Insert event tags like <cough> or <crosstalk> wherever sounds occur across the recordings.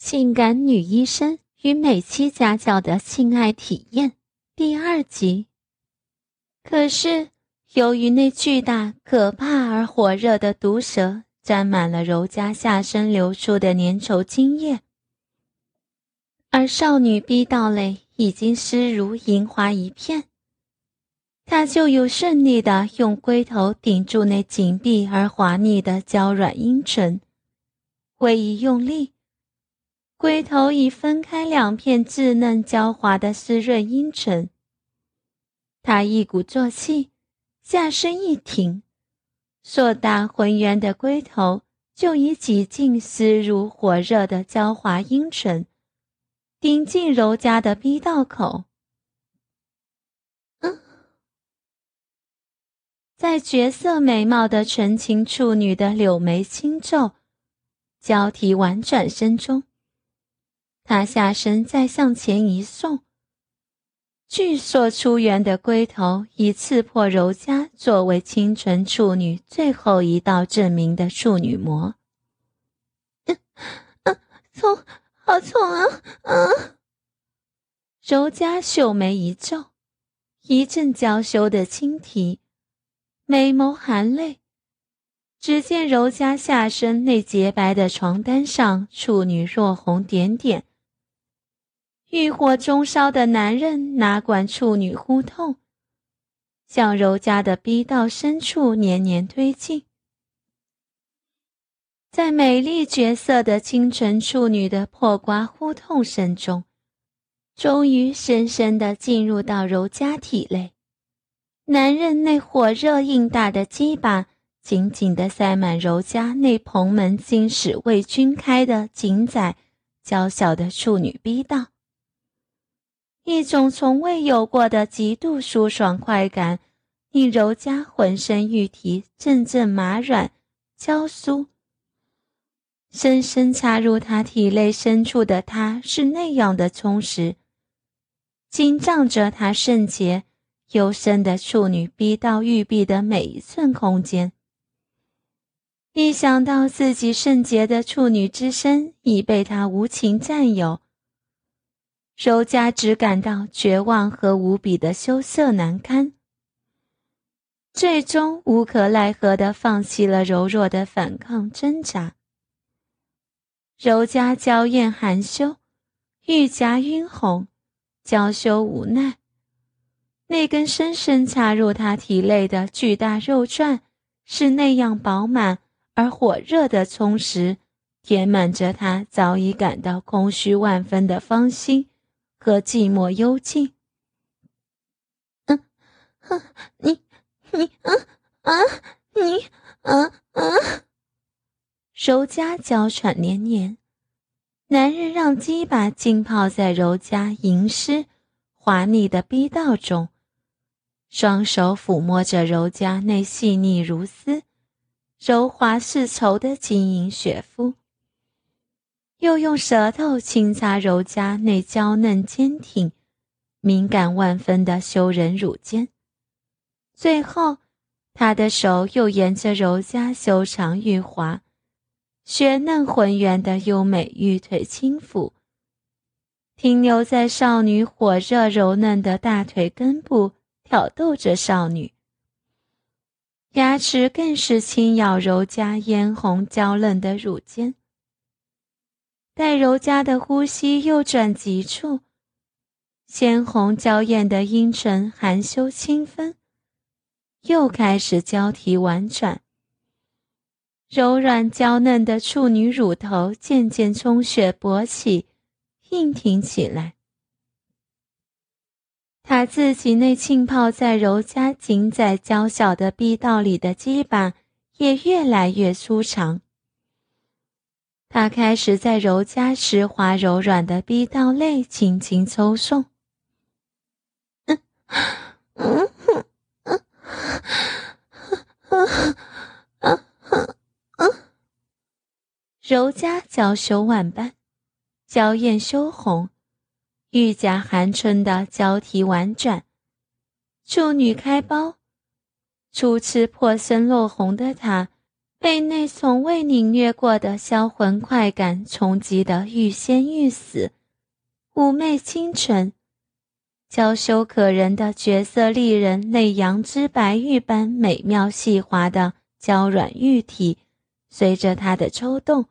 性感女医生与美妻家教的性爱体验第二集。可是，由于那巨大、可怕而火热的毒蛇沾满了柔家下身流出的粘稠精液，而少女逼道内已经湿如银花一片，她就有顺利的用龟头顶住那紧闭而滑腻的娇软阴唇，微一用力。龟头已分开两片稚嫩娇滑的湿润阴唇，他一鼓作气，下身一挺，硕大浑圆的龟头就已挤进湿如火热的娇滑阴唇，顶进柔家的逼道口。在绝色美貌的纯情处女的柳眉轻皱、交替婉转声中。他下身再向前一送，巨硕出圆的龟头已刺破柔嘉作为清纯处女最后一道证明的处女膜。嗯 <laughs> 嗯，痛，好痛啊！嗯。柔嘉秀眉一皱，一阵娇羞的轻啼，美眸含泪。只见柔嘉下身那洁白的床单上，处女若红点点。欲火中烧的男人哪管处女呼痛，向柔家的逼道深处年年推进，在美丽绝色的清纯处女的破瓜呼痛声中，终于深深地进入到柔家体内。男人那火热硬大的鸡巴紧紧地塞满柔家那蓬门金矢为君开的紧窄娇小的处女逼道。一种从未有过的极度舒爽快感，令柔嘉浑身玉体阵阵麻软、娇酥。深深插入他体内深处的他，是那样的充实，紧张着他圣洁、幽深的处女逼到玉壁的每一寸空间。一想到自己圣洁的处女之身已被他无情占有，柔嘉只感到绝望和无比的羞涩难堪，最终无可奈何地放弃了柔弱的反抗挣扎。柔嘉娇艳含羞，玉颊晕红，娇羞无奈。那根深深插入她体内的巨大肉串，是那样饱满而火热的充实，填满着她早已感到空虚万分的芳心。和寂寞幽静。嗯，哼，你，你，嗯，啊，你，嗯嗯。柔嘉娇喘连连，男人让鸡巴浸泡在柔嘉淫湿滑腻的逼道中，双手抚摸着柔嘉那细腻如丝、柔滑似绸的晶莹雪肤。又用舌头轻擦柔嘉那娇嫩坚挺、敏感万分的羞人乳尖，最后，他的手又沿着柔嘉修长玉滑、雪嫩浑圆的优美玉腿轻抚，停留在少女火热柔嫩的大腿根部，挑逗着少女。牙齿更是轻咬柔嘉嫣红娇嫩的乳尖。在柔嘉的呼吸又转急处，鲜红娇艳的阴唇含羞轻分，又开始交替婉转。柔软娇嫩的处女乳头渐渐充血勃起，硬挺起来。她自己那浸泡在柔嘉紧窄娇小的逼道里的基板也越来越粗长。他开始在柔嘉湿滑柔软的逼道内轻轻抽送，柔嘉娇羞万般，娇艳羞红，玉甲含春的娇啼婉转，处女开苞，初次破身落红的她。被那从未领略过的销魂快感冲击得欲仙欲死，妩媚清纯、娇羞可人的绝色丽人，那羊脂白玉般美妙细滑的娇软玉体，随着他的抽动、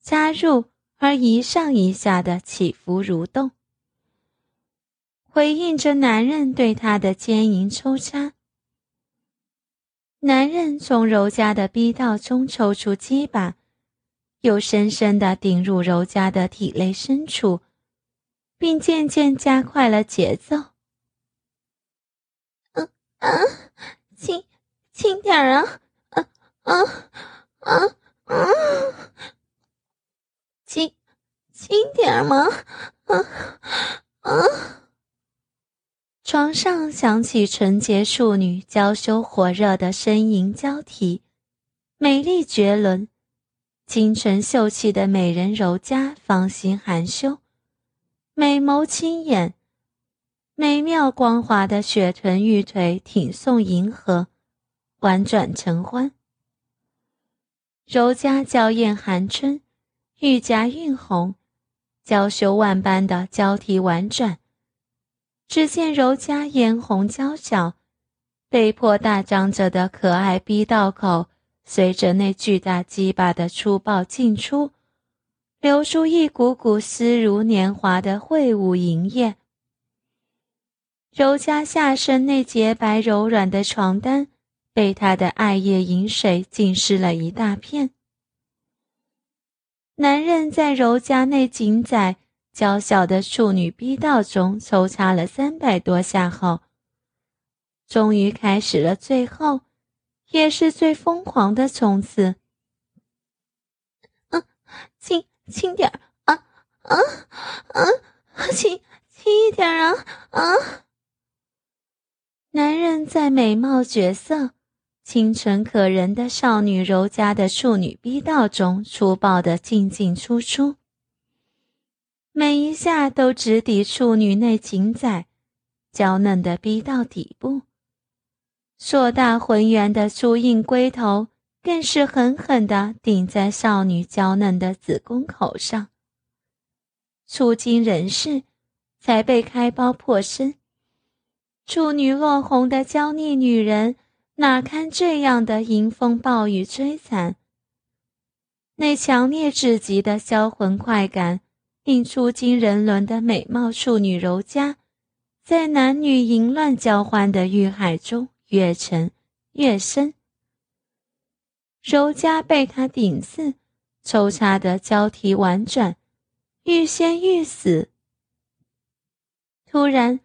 加入而一上一下的起伏蠕动。回应着男人对她的奸淫抽插，男人从柔家的逼道中抽出鸡巴，又深深地顶入柔家的体内深处，并渐渐加快了节奏。嗯嗯，轻轻点啊，啊啊啊啊，轻轻点吗？啊啊。床上响起纯洁处女娇羞火热的呻吟交替，美丽绝伦、清纯秀气的美人柔嘉芳心含羞，美眸轻眼，美妙光滑的雪臀玉腿挺送银河，婉转承欢。柔嘉娇艳含春，玉颊晕红，娇羞万般的交替婉转。只见柔嘉嫣红娇小，被迫大张着的可爱逼道口，随着那巨大鸡巴的粗暴进出，流出一股股丝如年华的秽物淫液。柔嘉下身那洁白柔软的床单，被他的艾叶饮水浸湿了一大片。男人在柔嘉那紧窄。娇小的处女逼道中抽插了三百多下后，终于开始了最后，也是最疯狂的冲刺。嗯，轻轻点啊啊啊！轻轻一点啊啊！男人在美貌绝色、清纯可人的少女柔佳的处女逼道中粗暴的进进出出。每一下都直抵处女内情仔、娇嫩的逼到底部，硕大浑圆的粗硬龟头更是狠狠的顶在少女娇嫩的子宫口上。初惊人事，才被开包破身，处女落红的娇腻女人哪堪这样的迎风暴雨摧残？那强烈至极的销魂快感。令出惊人伦的美貌处女柔嘉，在男女淫乱交欢的欲海中越沉越深。柔嘉被他顶刺、抽插的交替婉转，欲仙欲死。突然，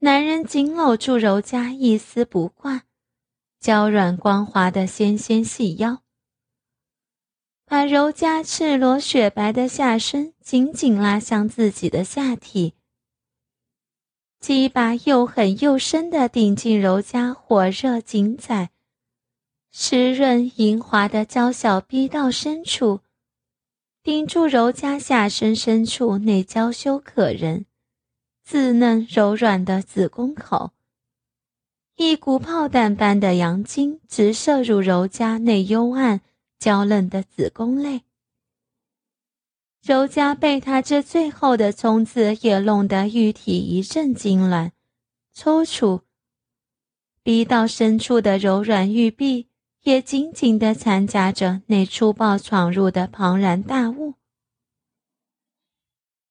男人紧搂住柔嘉一丝不挂、娇软光滑的纤纤细腰。把柔嘉赤裸雪白的下身紧紧拉向自己的下体，鸡巴又狠又深地顶进柔嘉火热紧窄、湿润莹滑的娇小逼道深处，顶住柔嘉下身深处那娇羞可人、稚嫩柔软的子宫口，一股炮弹般的阳精直射入柔嘉那幽暗。娇嫩的子宫内，柔嘉被他这最后的冲刺也弄得玉体一阵痉挛、抽搐，逼到深处的柔软玉臂也紧紧地缠夹着那粗暴闯入的庞然大物。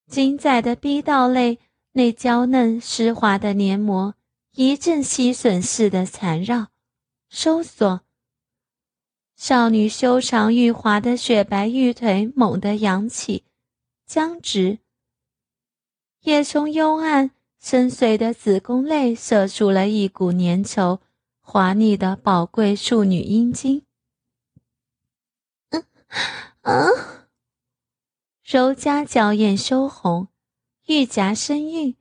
紧窄的逼道内，那娇嫩湿滑的黏膜一阵吸吮似的缠绕、收缩。少女修长玉滑的雪白玉腿猛地扬起，僵直，也从幽暗深邃的子宫内射出了一股粘稠、滑腻的宝贵处女阴茎。嗯啊！柔嘉娇艳羞红，玉颊深韵，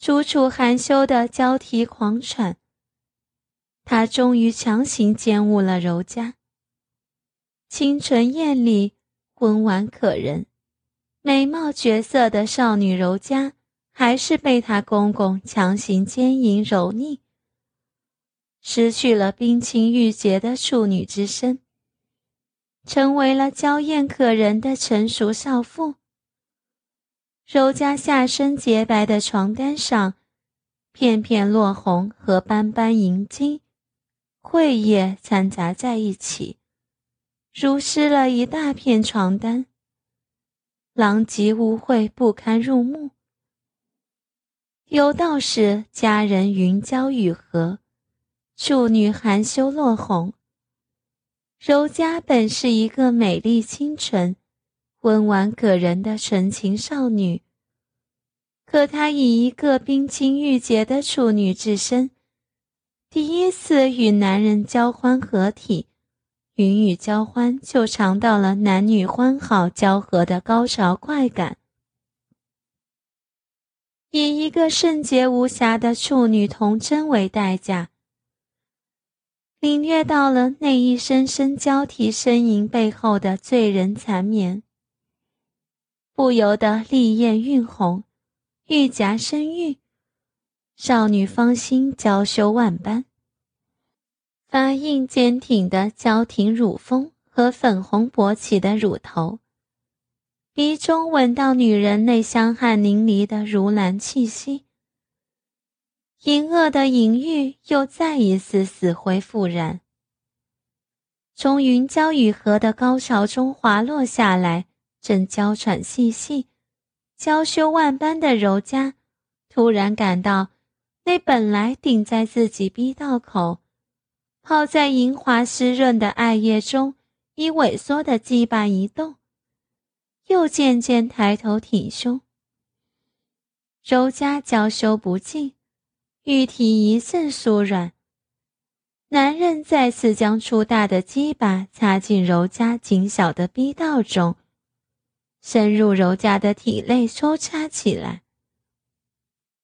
楚楚含羞的交替狂喘。他终于强行奸污了柔嘉。清纯艳丽、温婉可人、美貌绝色的少女柔嘉，还是被他公公强行奸淫蹂躏，失去了冰清玉洁的处女之身，成为了娇艳可人的成熟少妇。柔嘉下身洁白的床单上，片片落红和斑斑银金，秽液掺杂在一起，如湿了一大片床单，狼藉污秽，不堪入目。有道是佳人云娇雨荷，处女含羞落红。柔嘉本是一个美丽清纯。温婉可人的纯情少女，可她以一个冰清玉洁的处女之身，第一次与男人交欢合体，云雨交欢就尝到了男女欢好交合的高潮快感。以一个圣洁无瑕的处女童真为代价，领略到了那一声声交替呻吟背后的醉人缠绵。不由得丽艳晕红，玉颊生玉，少女芳心娇羞万般。发硬坚挺的娇挺乳峰和粉红勃起的乳头，鼻中闻到女人那香汗淋漓的如兰气息，淫恶的淫欲又再一次死灰复燃。从云娇雨荷的高潮中滑落下来。正娇喘细细、娇羞万般的柔嘉，突然感到那本来顶在自己逼道口、泡在银滑湿润的艾叶中已萎缩的鸡巴一动，又渐渐抬头挺胸。柔嘉娇羞不尽，玉体一阵酥软。男人再次将粗大的鸡巴插进柔嘉紧小的逼道中。深入柔嘉的体内抽插起来，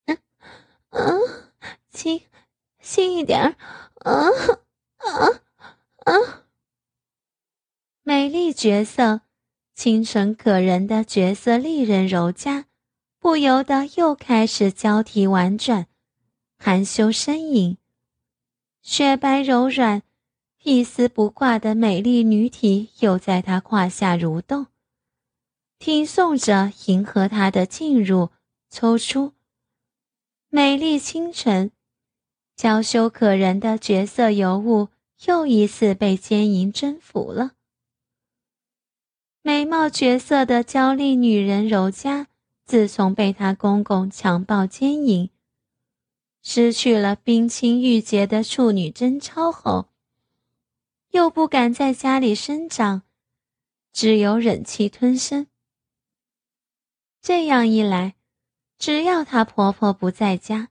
嗯嗯，轻轻一点，啊啊啊！美丽角色、清纯可人的角色丽人柔嘉，不由得又开始交替婉转、含羞呻吟。雪白柔软、一丝不挂的美丽女体又在她胯下蠕动。听诵着，迎合他的进入、抽出，美丽清纯、娇羞可人的绝色尤物又一次被奸淫征服了。美貌绝色的娇丽女人柔嘉，自从被她公公强暴奸淫，失去了冰清玉洁的处女贞操后，又不敢在家里生长，只有忍气吞声。这样一来，只要她婆婆不在家，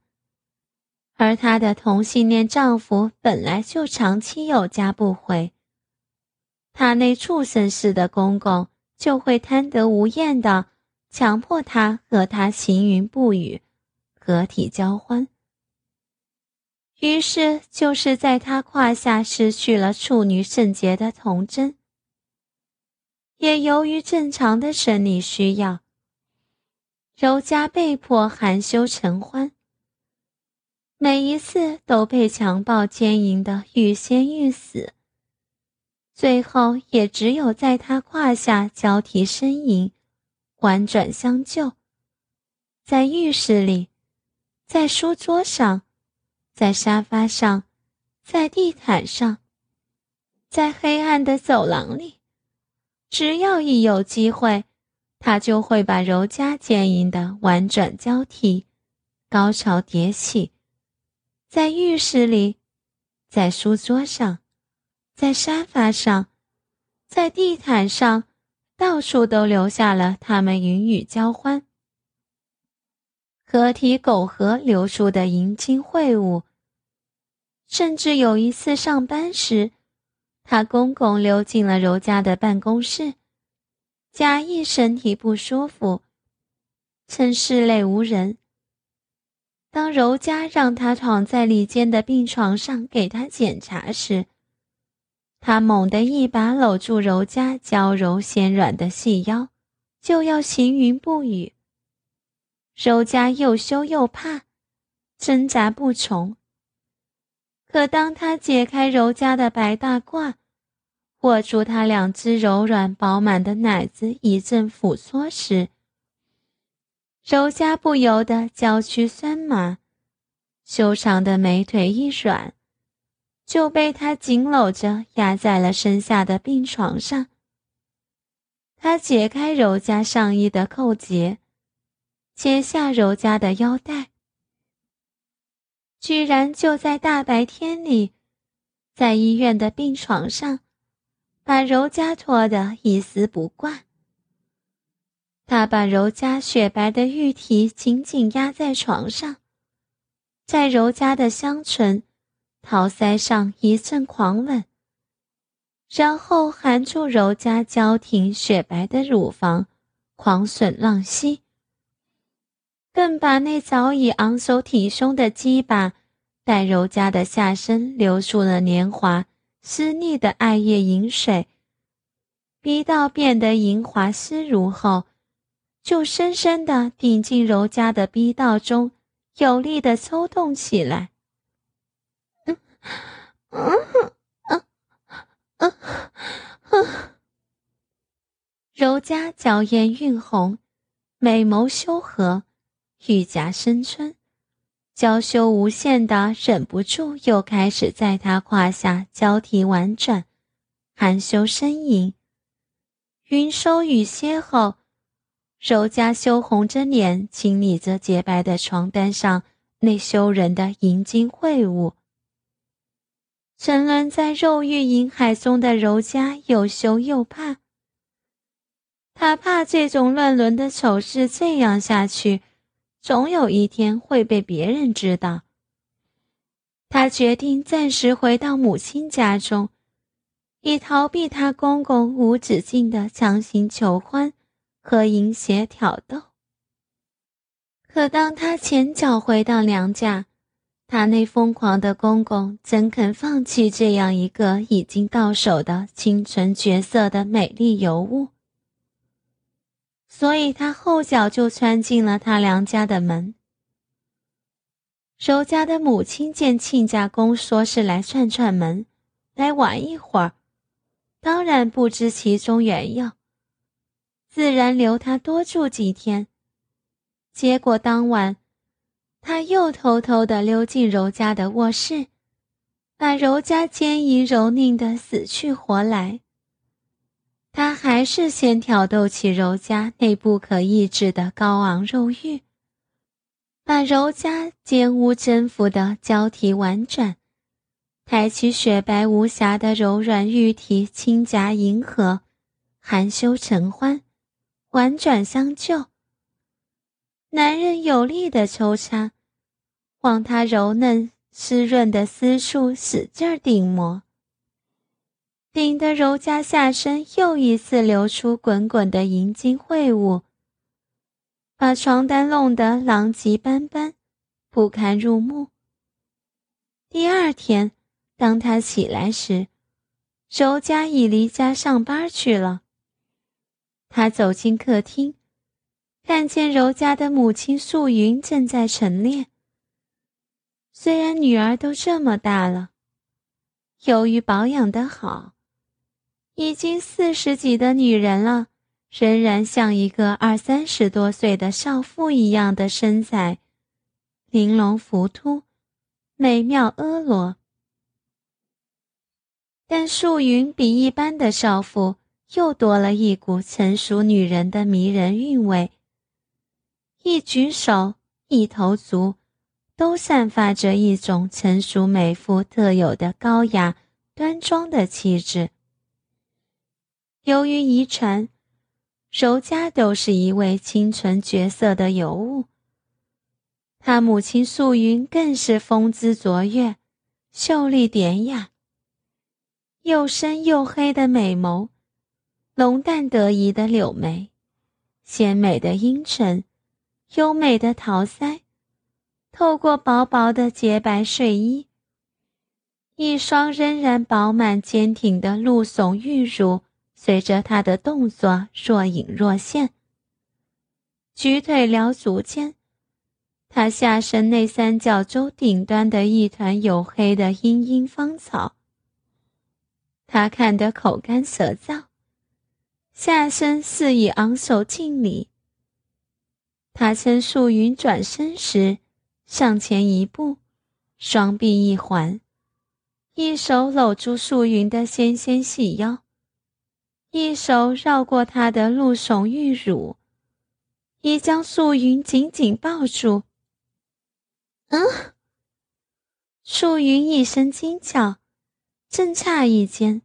而她的同性恋丈夫本来就长期有家不回，她那畜生似的公公就会贪得无厌的强迫她和他行云布雨，合体交欢。于是，就是在她胯下失去了处女圣洁的童贞，也由于正常的生理需要。柔嘉被迫含羞成欢，每一次都被强暴奸淫的欲仙欲死，最后也只有在他胯下交替呻吟，婉转相救。在浴室里，在书桌上，在沙发上，在地毯上，在黑暗的走廊里，只要一有机会。他就会把柔嘉坚硬的婉转交替，高潮迭起，在浴室里，在书桌上，在沙发上，在地毯上，到处都留下了他们云雨交欢、合体苟合流出的银金秽物。甚至有一次上班时，他公公溜进了柔嘉的办公室。假意身体不舒服，趁室内无人。当柔嘉让他躺在里间的病床上给他检查时，他猛地一把搂住柔嘉娇柔纤软的细腰，就要行云不雨。柔嘉又羞又怕，挣扎不从。可当他解开柔嘉的白大褂，握住她两只柔软饱满的奶子一阵抚搓时，柔嘉不由得娇躯酸麻，修长的美腿一软，就被他紧搂着压在了身下的病床上。他解开柔嘉上衣的扣结，解下柔嘉的腰带，居然就在大白天里，在医院的病床上，把柔嘉拖得一丝不挂。他把柔嘉雪白的玉体紧紧压在床上，在柔嘉的香唇、桃腮上一阵狂吻。然后含住柔嘉娇挺雪白的乳房，狂吮浪吸，更把那早已昂首挺胸的鸡巴，带柔嘉的下身流出了年华湿腻的艾叶饮水，逼到变得莹滑湿如后，就深深地顶进柔嘉的逼道中，有力地抽动起来。嗯，嗯。啊，啊！柔嘉娇艳晕红，美眸修和，玉颊生春，娇羞无限的，忍不住又开始在他胯下交替婉转，含羞呻吟。云收雨歇后，柔嘉羞红着脸，清理着洁白的床单上那羞人的银金秽物。沉沦在肉欲银海中的柔嘉又羞又怕，他怕这种乱伦的丑事这样下去，总有一天会被别人知道。他决定暂时回到母亲家中，以逃避他公公无止境的强行求欢和淫邪挑逗。可当他前脚回到娘家，他那疯狂的公公怎肯放弃这样一个已经到手的清纯绝色的美丽尤物？所以他后脚就窜进了他娘家的门。柔家的母亲见亲家公说是来串串门，来玩一会儿，当然不知其中缘由，自然留他多住几天。结果当晚。他又偷偷地溜进柔家的卧室，把柔家奸淫蹂躏的死去活来。他还是先挑逗起柔家那不可抑制的高昂肉欲，把柔家奸污征服的交替婉转，抬起雪白无瑕的柔软玉体，轻夹迎合，含羞承欢，婉转相救。男人有力的抽插，往他柔嫩湿润的私处使劲顶磨，顶得柔嘉下身又一次流出滚滚的银金秽物，把床单弄得狼藉斑斑，不堪入目。第二天，当他起来时，柔嘉已离家上班去了。他走进客厅。看见柔家的母亲素云正在晨练。虽然女儿都这么大了，由于保养得好，已经四十几的女人了，仍然像一个二三十多岁的少妇一样的身材，玲珑浮凸，美妙婀娜。但素云比一般的少妇又多了一股成熟女人的迷人韵味。一举手，一头足，都散发着一种成熟美妇特有的高雅端庄的气质。由于遗传，柔嘉都是一位清纯绝色的尤物。他母亲素云更是风姿卓越，秀丽典雅，又深又黑的美眸，浓淡得宜的柳眉，鲜美的阴唇。优美的桃腮，透过薄薄的洁白睡衣，一双仍然饱满坚挺的露耸玉乳，随着她的动作若隐若现。举腿撩足间，她下身内三角洲顶端的一团黝黑的茵茵芳草，他看得口干舌燥，下身肆意昂首敬礼。他趁素云转身时，上前一步，双臂一环，一手搂住素云的纤纤细腰，一手绕过她的露耸玉乳，已将素云紧紧抱住。嗯。素云一声惊叫，正诧异间，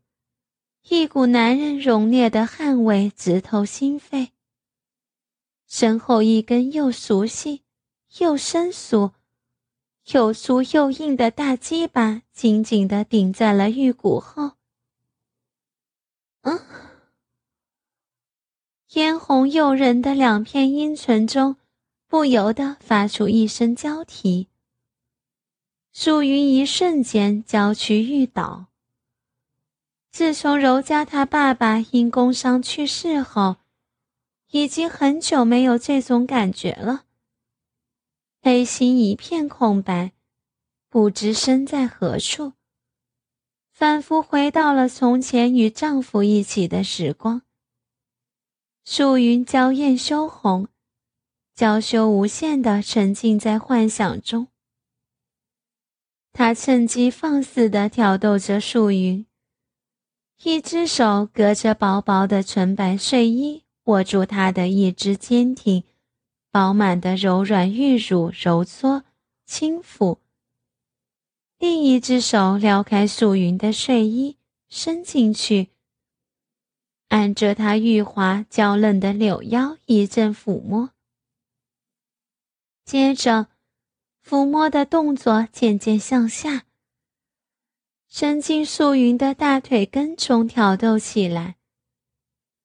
一股男人浓烈的汗味直透心肺。身后一根又熟悉又生疏、又粗又硬的大鸡巴紧紧地顶在了玉骨后。嗯，嫣红诱人的两片阴唇中，不由得发出一声娇啼。素云一瞬间娇躯欲倒。自从柔家他爸爸因工伤去世后，已经很久没有这种感觉了。内心一片空白，不知身在何处，仿佛回到了从前与丈夫一起的时光。素云娇艳羞红，娇羞无限的沉浸在幻想中。他趁机放肆地挑逗着素云，一只手隔着薄薄的纯白睡衣握住她的一只坚挺、饱满的柔软玉乳，揉搓、轻抚；另一只手撩开素云的睡衣，伸进去，按着她玉滑娇嫩的柳腰一阵抚摸，接着。抚摸的动作渐渐向下，伸进素云的大腿根中挑逗起来。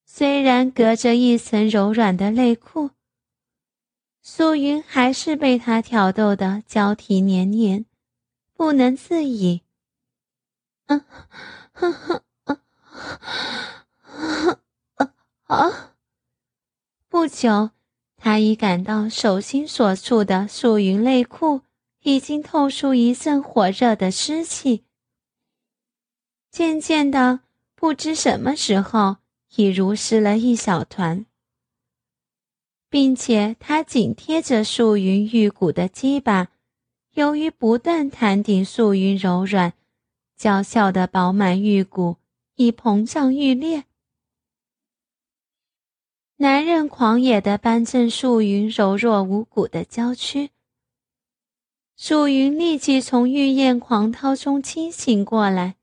虽然隔着一层柔软的内裤，素云还是被他挑逗的娇啼黏黏，不能自已。啊，<laughs> 不久。他已感到手心所处的素云内裤已经透出一阵火热的湿气，渐渐的，不知什么时候已如湿了一小团，并且他紧贴着素云玉骨的鸡巴，由于不断弹顶素云柔软、娇俏的饱满玉骨，已膨胀欲裂。男人狂野的扳正素云柔弱无骨的娇躯，素云立即从欲焰狂涛中清醒过来，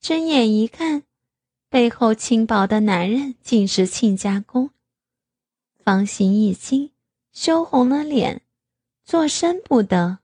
睁眼一看，背后轻薄的男人竟是亲家公，方心一惊，羞红了脸，作声不得。